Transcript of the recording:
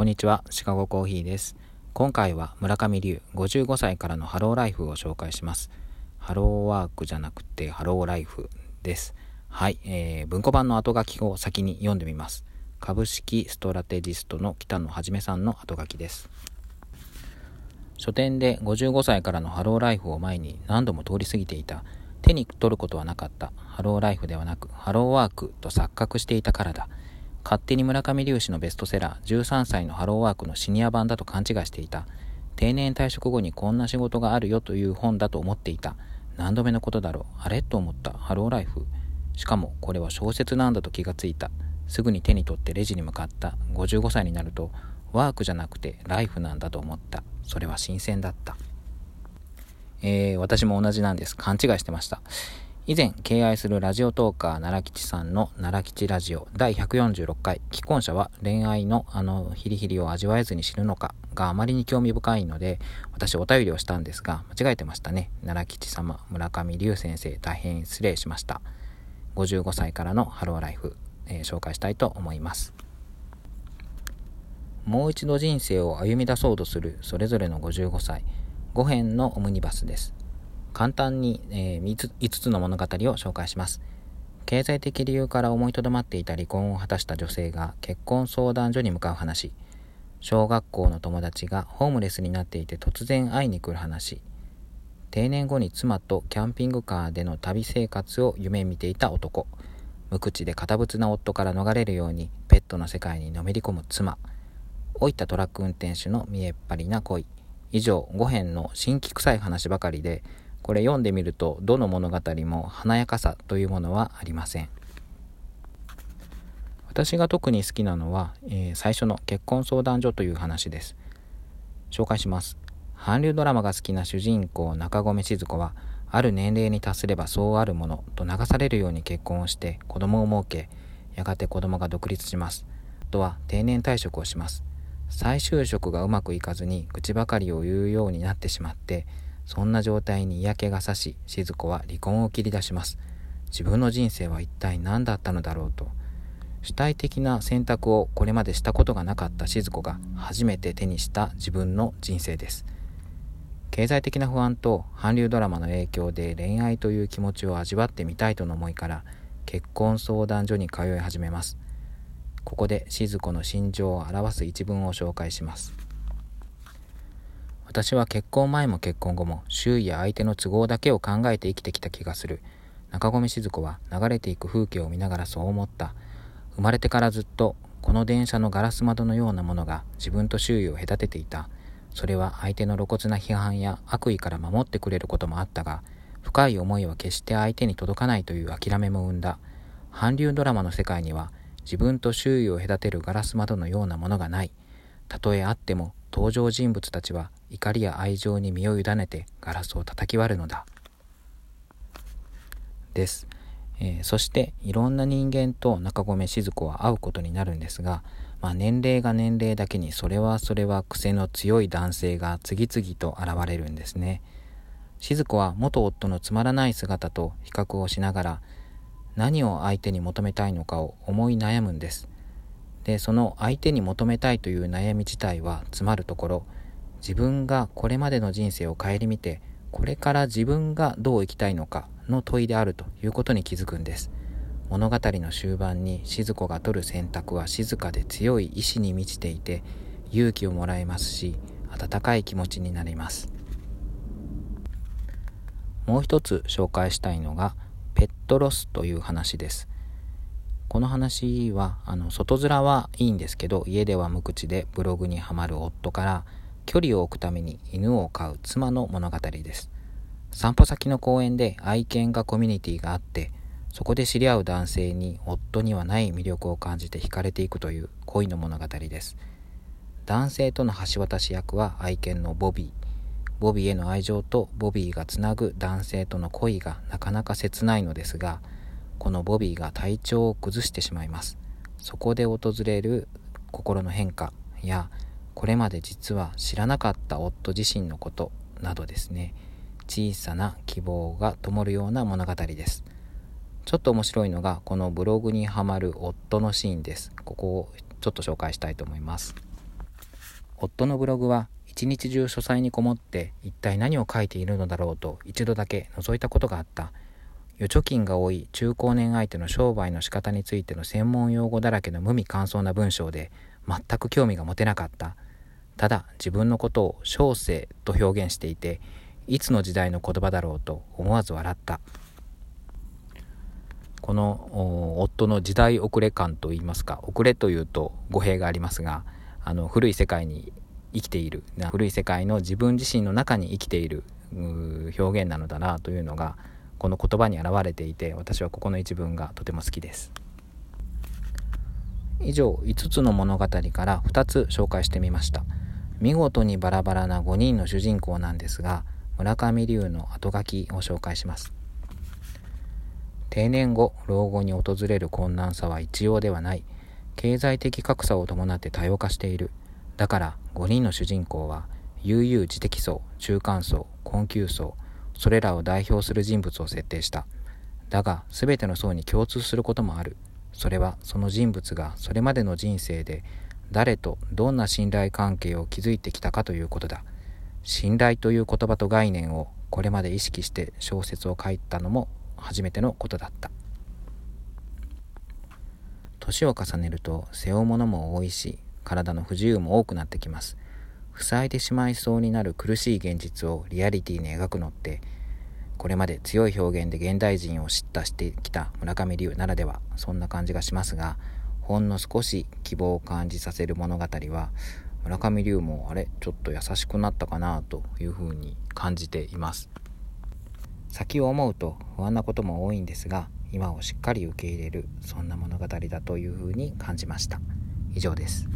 こんにちは、シカゴコーヒーです。今回は村上龍55歳からのハローライフを紹介します。ハローワークじゃなくてハローライフです。はい、えー、文庫版の後書きを先に読んでみます。株式ストラテジストの北野はじめさんの後書きです。書店で55歳からのハローライフを前に何度も通り過ぎていた。手に取ることはなかった。ハローライフではなく、ハローワークと錯覚していたからだ。勝手に村上隆氏のベストセラー13歳のハローワークのシニア版だと勘違いしていた。定年退職後にこんな仕事があるよという本だと思っていた。何度目のことだろう。あれと思った。ハローライフ。しかもこれは小説なんだと気がついた。すぐに手に取ってレジに向かった。55歳になるとワークじゃなくてライフなんだと思った。それは新鮮だった。えー、私も同じなんです。勘違いしてました。以前敬愛するラジオトーカー奈良吉さんの奈良吉ラジオ第146回。既婚者は恋愛のあのヒリヒリを味わえずに死ぬのかがあまりに興味深いので私お便りをしたんですが間違えてましたね。奈良吉様村上龍先生大変失礼しました。55歳からのハローライフ、えー、紹介したいと思います。もう一度人生を歩み出そうとするそれぞれの55歳。5編のオムニバスです。簡単に、えー、5, つの物語を紹介します。経済的理由から思いとどまっていた離婚を果たした女性が結婚相談所に向かう話。小学校の友達がホームレスになっていて突然会いに来る話。定年後に妻とキャンピングカーでの旅生活を夢見ていた男。無口で堅物な夫から逃れるようにペットの世界にのめり込む妻。老いたトラック運転手の見えっ張りな恋。以上5編の新規臭い話ばかりでこれ読んでみるとどの物語も華やかさというものはありません。私が特に好きなのは、えー、最初の結婚相談所という話です。紹介します。韓流ドラマが好きな主人公中込静子はある年齢に達すればそうあるものと流されるように結婚をして子供を設けやがて子供が独立します。とは定年退職をします。再就職がうまくいかずに愚痴ばかりを言うようになってしまってそんな状態に嫌気がさし、静子は離婚を切り出します。自分の人生は一体何だったのだろうと。主体的な選択をこれまでしたことがなかった静子が初めて手にした自分の人生です。経済的な不安と韓流ドラマの影響で恋愛という気持ちを味わってみたいとの思いから結婚相談所に通い始めます。ここで静子の心情を表す一文を紹介します。私は結婚前も結婚後も周囲や相手の都合だけを考えて生きてきた気がする。中込静子は流れていく風景を見ながらそう思った。生まれてからずっとこの電車のガラス窓のようなものが自分と周囲を隔てていた。それは相手の露骨な批判や悪意から守ってくれることもあったが、深い思いは決して相手に届かないという諦めも生んだ。韓流ドラマの世界には自分と周囲を隔てるガラス窓のようなものがない。たとえあっても登場人物たちは怒りや愛情に身を委ねてガラスを叩き割るのだ。です。えー、そしていろんな人間と中込静子は会うことになるんですが、まあ、年齢が年齢だけにそれはそれは癖の強い男性が次々と現れるんですね。静子は元夫のつまらない姿と比較をしながら何を相手に求めたいのかを思い悩むんです。でその相手に求めたいという悩み自体はつまるところ自分がこれまでの人生を顧みてこれから自分がどう生きたいのかの問いであるということに気づくんです。物語の終盤に静子が取る選択は静かで強い意志に満ちていて勇気をもらえますし温かい気持ちになります。もう一つ紹介したいのがペットロスという話です。この話はあの外面はいいんですけど家では無口でブログにはまる夫から距離を置くために犬を飼う妻の物語です。散歩先の公園で愛犬がコミュニティがあってそこで知り合う男性に夫にはない魅力を感じて惹かれていくという恋の物語です。男性との橋渡し役は愛犬のボビー。ボビーへの愛情とボビーがつなぐ男性との恋がなかなか切ないのですがこのボビーが体調を崩してしまいます。そこで訪れる心の変化やこれまで実は知らなかった夫自身のことなどですね。小さな希望が灯るような物語です。ちょっと面白いのがこのブログにはまる夫のシーンです。ここをちょっと紹介したいと思います。夫のブログは一日中書斎にこもって一体何を書いているのだろうと一度だけ覗いたことがあった。預貯金が多い中高年相手の商売の仕方についての専門用語だらけの無味乾燥な文章で全く興味が持てなかった。ただ自分のことを小生と表現していていつの時代の言葉だろうと思わず笑った。この夫の時代遅れ感といいますか遅れというと語弊がありますがあの古い世界に生きている古い世界の自分自身の中に生きている表現なのだなというのがこの言葉に表れていて私はここの一文がとても好きです。以上5つの物語から2つ紹介してみました。見事にバラバラな5人の主人公なんですが村上龍の後書きを紹介します。定年後老後に訪れる困難さは一様ではない。経済的格差を伴って多様化している。だから5人の主人公は悠々自適層中間層困窮層それらを代表する人物を設定した。だが全ての層に共通することもある。それはその人物がそれまでの人生で誰とどんな信頼関係を築いてきたかということだ。信頼という言葉と概念をこれまで意識して小説を書いたのも初めてのことだった。年を重ねると背負うものも多いし体の不自由も多くなってきます。塞いでしまいそうになる苦しい現実をリアリティに描くのってこれまで強い表現で現代人を叱咤してきた村上龍ならではそんな感じがしますがほんの少し希望を感じさせる物語は村上龍もあれちょっと優しくなったかなというふうに感じています。先を思うと不安なことも多いんですが今をしっかり受け入れるそんな物語だというふうに感じました。以上です。